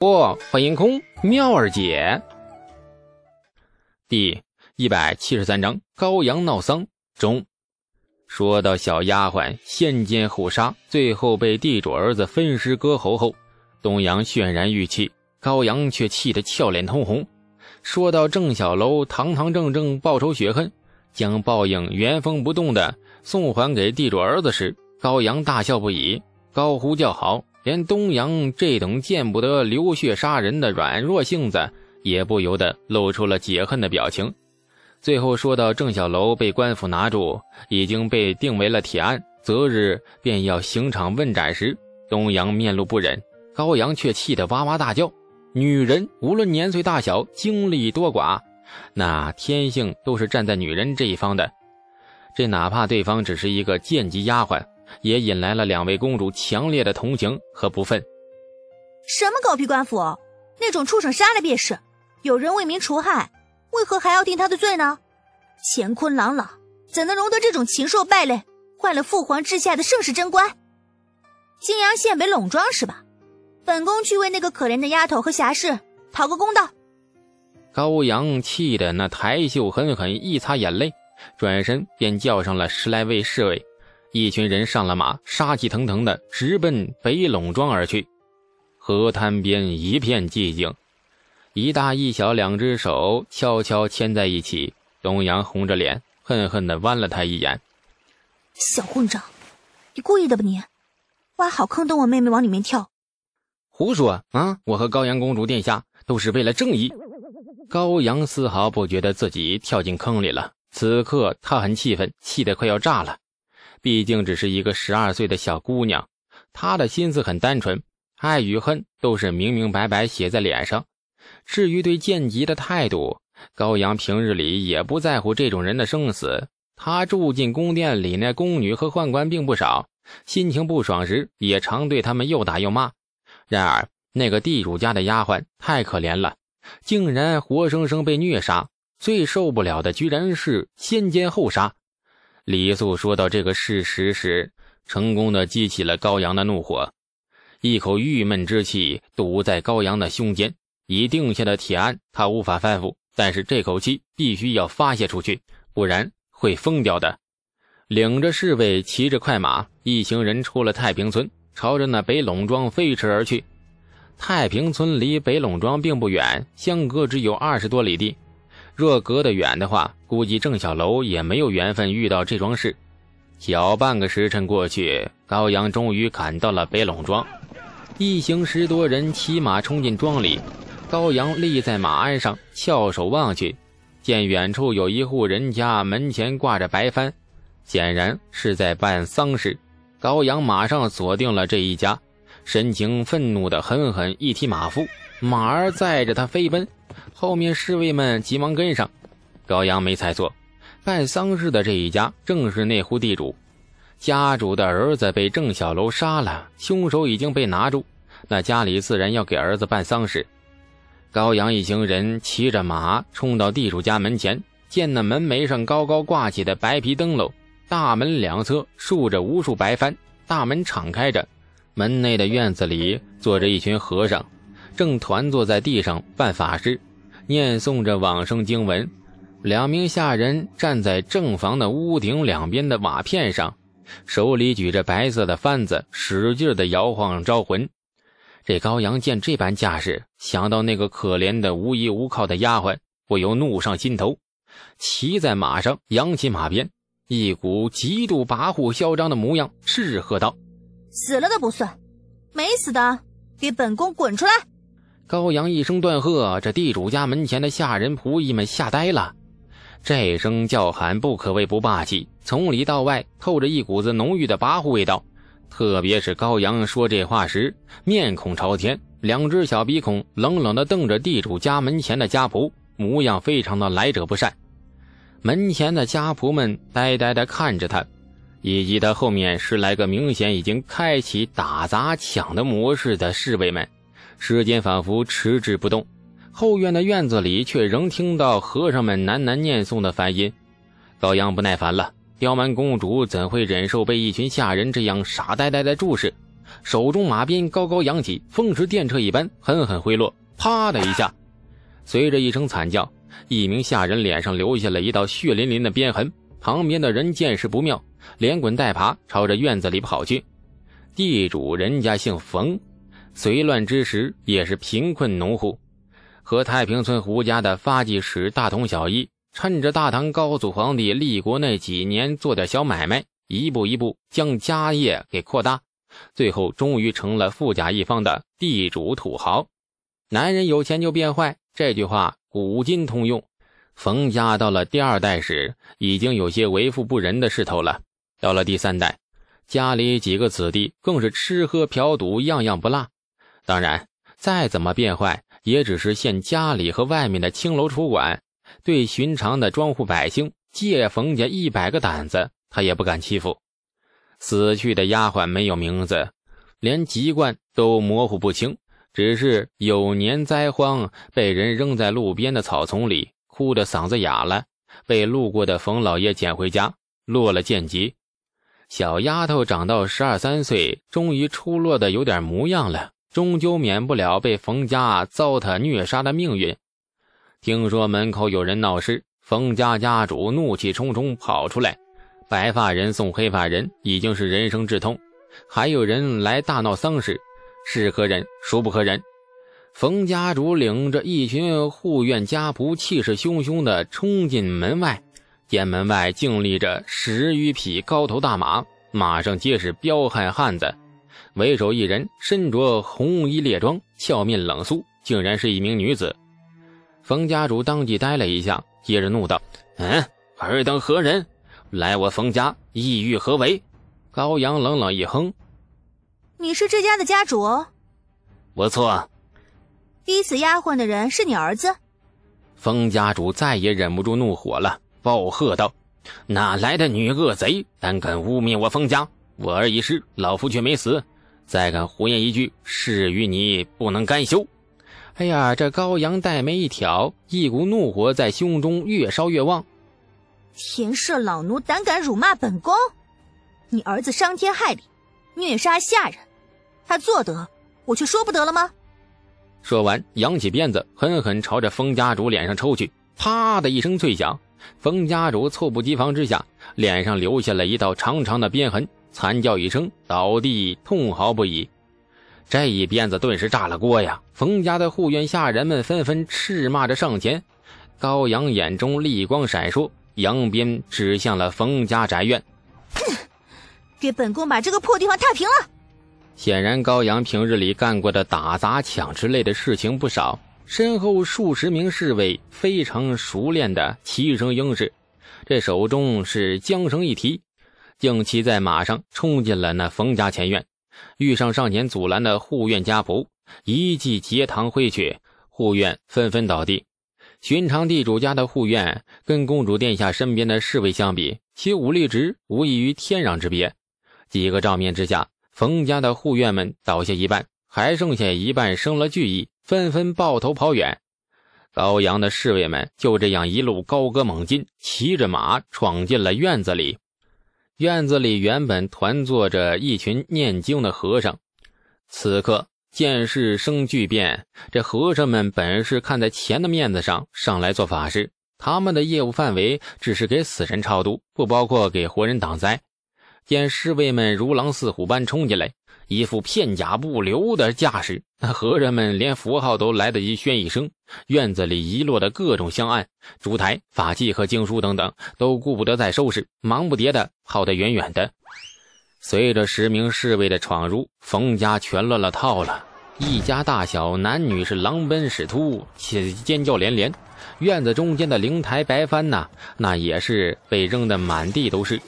不，欢迎空妙儿姐。第一百七十三章高阳闹丧中。说到小丫鬟先奸后杀，最后被地主儿子分尸割喉后，东阳渲然欲泣，高阳却气得俏脸通红。说到郑小楼堂堂正正报仇雪恨，将报应原封不动的送还给地主儿子时，高阳大笑不已，高呼叫好。连东阳这等见不得流血杀人的软弱性子，也不由得露出了解恨的表情。最后说到郑小楼被官府拿住，已经被定为了铁案，择日便要刑场问斩时，东阳面露不忍，高阳却气得哇哇大叫。女人无论年岁大小、经历多寡，那天性都是站在女人这一方的，这哪怕对方只是一个贱籍丫鬟。也引来了两位公主强烈的同情和不忿。什么狗屁官府，那种畜生杀了便是，有人为民除害，为何还要定他的罪呢？乾坤朗朗，怎能容得这种禽兽败类，坏了父皇治下的盛世贞观？泾阳县北陇庄是吧？本宫去为那个可怜的丫头和侠士讨个公道。高阳气得那抬袖狠狠一擦眼泪，转身便叫上了十来位侍卫。一群人上了马，杀气腾腾的直奔北陇庄而去。河滩边一片寂静，一大一小两只手悄悄牵在一起。东阳红着脸，恨恨地剜了他一眼：“小混账，你故意的吧？你挖好坑等我妹妹往里面跳。”胡说啊！我和高阳公主殿下都是为了正义。高阳丝毫不觉得自己跳进坑里了。此刻他很气愤，气得快要炸了。毕竟只是一个十二岁的小姑娘，她的心思很单纯，爱与恨都是明明白白写在脸上。至于对剑吉的态度，高阳平日里也不在乎这种人的生死。他住进宫殿里，那宫女和宦官并不少，心情不爽时也常对他们又打又骂。然而那个地主家的丫鬟太可怜了，竟然活生生被虐杀。最受不了的居然是先奸后杀。李素说到这个事实时，成功的激起了高阳的怒火，一口郁闷之气堵在高阳的胸间。已定下的铁案，他无法翻覆，但是这口气必须要发泄出去，不然会疯掉的。领着侍卫，骑着快马，一行人出了太平村，朝着那北陇庄飞驰而去。太平村离北陇庄并不远，相隔只有二十多里地。若隔得远的话，估计郑小楼也没有缘分遇到这桩事。小半个时辰过去，高阳终于赶到了北陇庄。一行十多人骑马冲进庄里，高阳立在马鞍上，翘首望去，见远处有一户人家门前挂着白帆，显然是在办丧事。高阳马上锁定了这一家，神情愤怒的狠狠一踢马腹，马儿载着他飞奔。后面侍卫们急忙跟上，高阳没猜错，办丧事的这一家正是那户地主，家主的儿子被郑小楼杀了，凶手已经被拿住，那家里自然要给儿子办丧事。高阳一行人骑着马冲到地主家门前，见那门楣上高高挂起的白皮灯笼，大门两侧竖着无数白帆，大门敞开着，门内的院子里坐着一群和尚。正团坐在地上办法事，念诵着往生经文。两名下人站在正房的屋顶两边的瓦片上，手里举着白色的幡子，使劲的摇晃招魂。这高阳见这般架势，想到那个可怜的无依无靠的丫鬟，不由怒上心头，骑在马上，扬起马鞭，一股极度跋扈嚣张的模样，斥喝道：“死了的不算，没死的，给本宫滚出来！”高阳一声断喝，这地主家门前的下人仆役们吓呆了。这声叫喊不可谓不霸气，从里到外透着一股子浓郁的跋扈味道。特别是高阳说这话时，面孔朝天，两只小鼻孔冷冷地瞪着地主家门前的家仆，模样非常的来者不善。门前的家仆们呆呆地看着他，以及他后面十来个明显已经开启打砸抢的模式的侍卫们。时间仿佛迟滞不动，后院的院子里却仍听到和尚们喃喃念诵的梵音。高阳不耐烦了，刁蛮公主怎会忍受被一群下人这样傻呆呆的注视？手中马鞭高高扬起，风驰电掣一般狠狠挥落，啪的一下，随着一声惨叫，一名下人脸上留下了一道血淋淋的鞭痕。旁边的人见势不妙，连滚带爬朝着院子里跑去。地主人家姓冯，隋乱之时也是贫困农户，和太平村胡家的发迹史大同小异。趁着大唐高祖皇帝立国那几年，做点小买卖，一步一步将家业给扩大，最后终于成了富甲一方的地主土豪。男人有钱就变坏，这句话古今通用。冯家到了第二代时，已经有些为富不仁的势头了。到了第三代，家里几个子弟更是吃喝嫖赌样样不落。当然，再怎么变坏，也只是限家里和外面的青楼楚馆。对寻常的庄户百姓，借冯家一百个胆子，他也不敢欺负。死去的丫鬟没有名字，连籍贯都模糊不清，只是有年灾荒，被人扔在路边的草丛里，哭得嗓子哑了，被路过的冯老爷捡回家，落了贱籍。小丫头长到十二三岁，终于出落的有点模样了，终究免不了被冯家糟蹋虐杀的命运。听说门口有人闹事，冯家家主怒气冲冲跑出来。白发人送黑发人已经是人生至痛，还有人来大闹丧事，是可忍孰不可忍？冯家主领着一群护院家仆，气势汹汹地冲进门外，见门外静立着十余匹高头大马，马上皆是彪悍汉子，为首一人身着红衣猎装，俏面冷肃，竟然是一名女子。冯家主当即呆了一下，接着怒道：“嗯，尔等何人？来我冯家意欲何为？”高阳冷冷一哼：“你是这家的家主？”“不错。”“逼死丫鬟的人是你儿子？”冯家主再也忍不住怒火了，暴喝道：“哪来的女恶贼，胆敢污蔑我冯家？我儿已失，老夫却没死，再敢胡言一句，誓与你不能甘休！”哎呀，这高阳黛眉一挑，一股怒火在胸中越烧越旺。田舍老奴胆敢辱骂本宫，你儿子伤天害理，虐杀下人，他做得，我却说不得了吗？说完，扬起鞭子，狠狠朝着封家主脸上抽去。啪的一声脆响，封家主猝不及防之下，脸上留下了一道长长的鞭痕，惨叫一声，倒地痛嚎不已。这一鞭子顿时炸了锅呀！冯家的护院下人们纷纷斥骂着上前。高阳眼中厉光闪烁，扬鞭指向了冯家宅院：“哼，给本宫把这个破地方踏平了！”显然，高阳平日里干过的打砸抢之类的事情不少，身后数十名侍卫非常熟练的齐声应是，这手中是缰绳一提，竟骑在马上冲进了那冯家前院。遇上上前阻拦的护院家仆，一记截堂挥去，护院纷纷倒地。寻常地主家的护院，跟公主殿下身边的侍卫相比，其武力值无异于天壤之别。几个照面之下，冯家的护院们倒下一半，还剩下一半生了惧意，纷纷抱头跑远。高阳的侍卫们就这样一路高歌猛进，骑着马闯进了院子里。院子里原本团坐着一群念经的和尚，此刻见事生巨变。这和尚们本是看在钱的面子上上来做法事，他们的业务范围只是给死人超度，不包括给活人挡灾。见侍卫们如狼似虎般冲进来。一副片甲不留的架势，那和尚们连符号都来得及宣一声，院子里遗落的各种香案、烛台、法器和经书等等，都顾不得再收拾，忙不迭的跑得远远的。随着十名侍卫的闯入，冯家全乱了套了，一家大小男女是狼奔使突，且尖叫连连。院子中间的灵台白幡呐，那也是被扔得满地都是。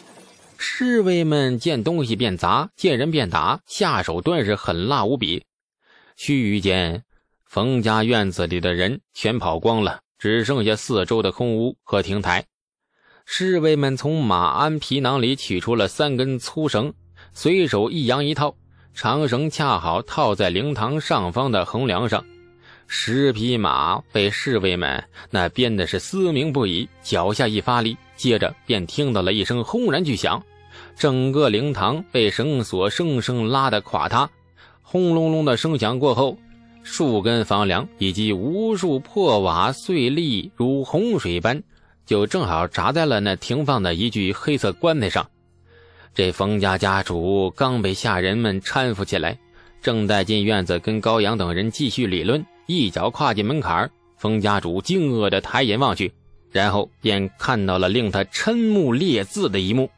侍卫们见东西便砸，见人便打，下手端是狠辣无比。须臾间，冯家院子里的人全跑光了，只剩下四周的空屋和亭台。侍卫们从马鞍皮囊里取出了三根粗绳，随手一扬一套，长绳恰好套在灵堂上方的横梁上。十匹马被侍卫们那鞭的是嘶鸣不已，脚下一发力，接着便听到了一声轰然巨响。整个灵堂被绳索生生拉得垮塌。轰隆隆的声响过后，数根房梁以及无数破瓦碎砾如洪水般，就正好砸在了那停放的一具黑色棺材上。这冯家家主刚被下人们搀扶起来，正在进院子跟高阳等人继续理论，一脚跨进门槛冯家主惊愕地抬眼望去，然后便看到了令他瞠目裂字的一幕：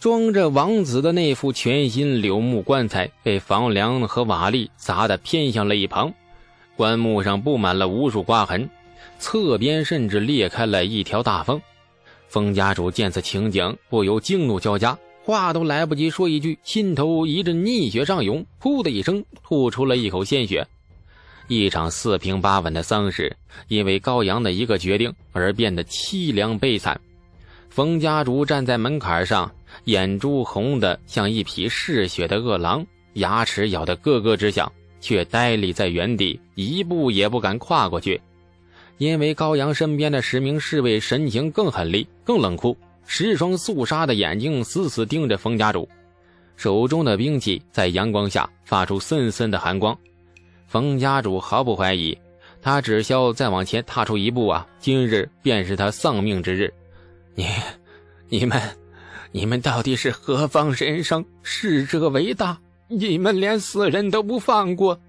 装着王子的那副全新柳木棺材被房梁和瓦砾砸得偏向了一旁，棺木上布满了无数刮痕，侧边甚至裂开了一条大缝。冯家主见此情景，不由惊怒交加。话都来不及说一句，心头一阵逆血上涌，噗的一声吐出了一口鲜血。一场四平八稳的丧事，因为高阳的一个决定而变得凄凉悲惨。冯家主站在门槛上，眼珠红的像一匹嗜血的饿狼，牙齿咬得咯咯直响，却呆立在原地，一步也不敢跨过去。因为高阳身边的十名侍卫神情更狠厉，更冷酷。十双肃杀的眼睛死死盯着冯家主，手中的兵器在阳光下发出森森的寒光。冯家主毫不怀疑，他只需要再往前踏出一步啊，今日便是他丧命之日。你、你们、你们到底是何方神圣？逝者为大，你们连死人都不放过。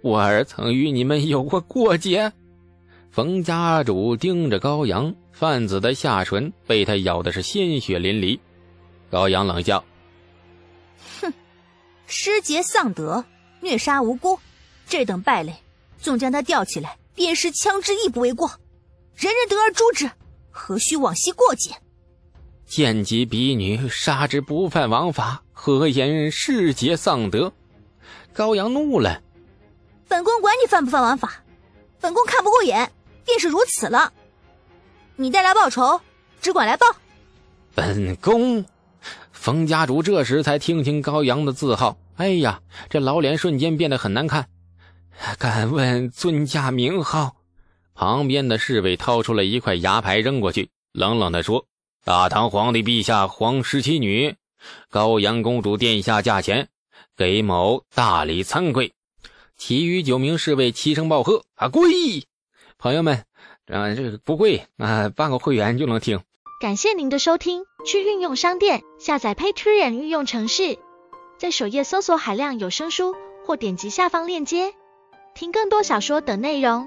我儿曾与你们有过过节。冯家主盯着高阳。贩子的下唇被他咬的是鲜血淋漓，高阳冷笑：“哼，失节丧德，虐杀无辜，这等败类，纵将他吊起来鞭尸枪支亦不为过，人人得而诛之，何须往昔过节？贱籍婢女，杀之不犯王法，何言世节丧德？”高阳怒了：“本宫管你犯不犯王法，本宫看不过眼，便是如此了。”你带来报仇，只管来报。本宫，冯家主这时才听清高阳的字号。哎呀，这老脸瞬间变得很难看。敢问尊驾名号？旁边的侍卫掏出了一块牙牌扔过去，冷冷地说：“大唐皇帝陛下，皇十七女，高阳公主殿下驾前，给某大礼参贵。”其余九名侍卫齐声报贺：“啊，跪！”朋友们。啊，这个不贵啊，办个会员就能听。感谢您的收听，去运用商店下载 Patreon 运用城市，在首页搜索海量有声书，或点击下方链接听更多小说等内容。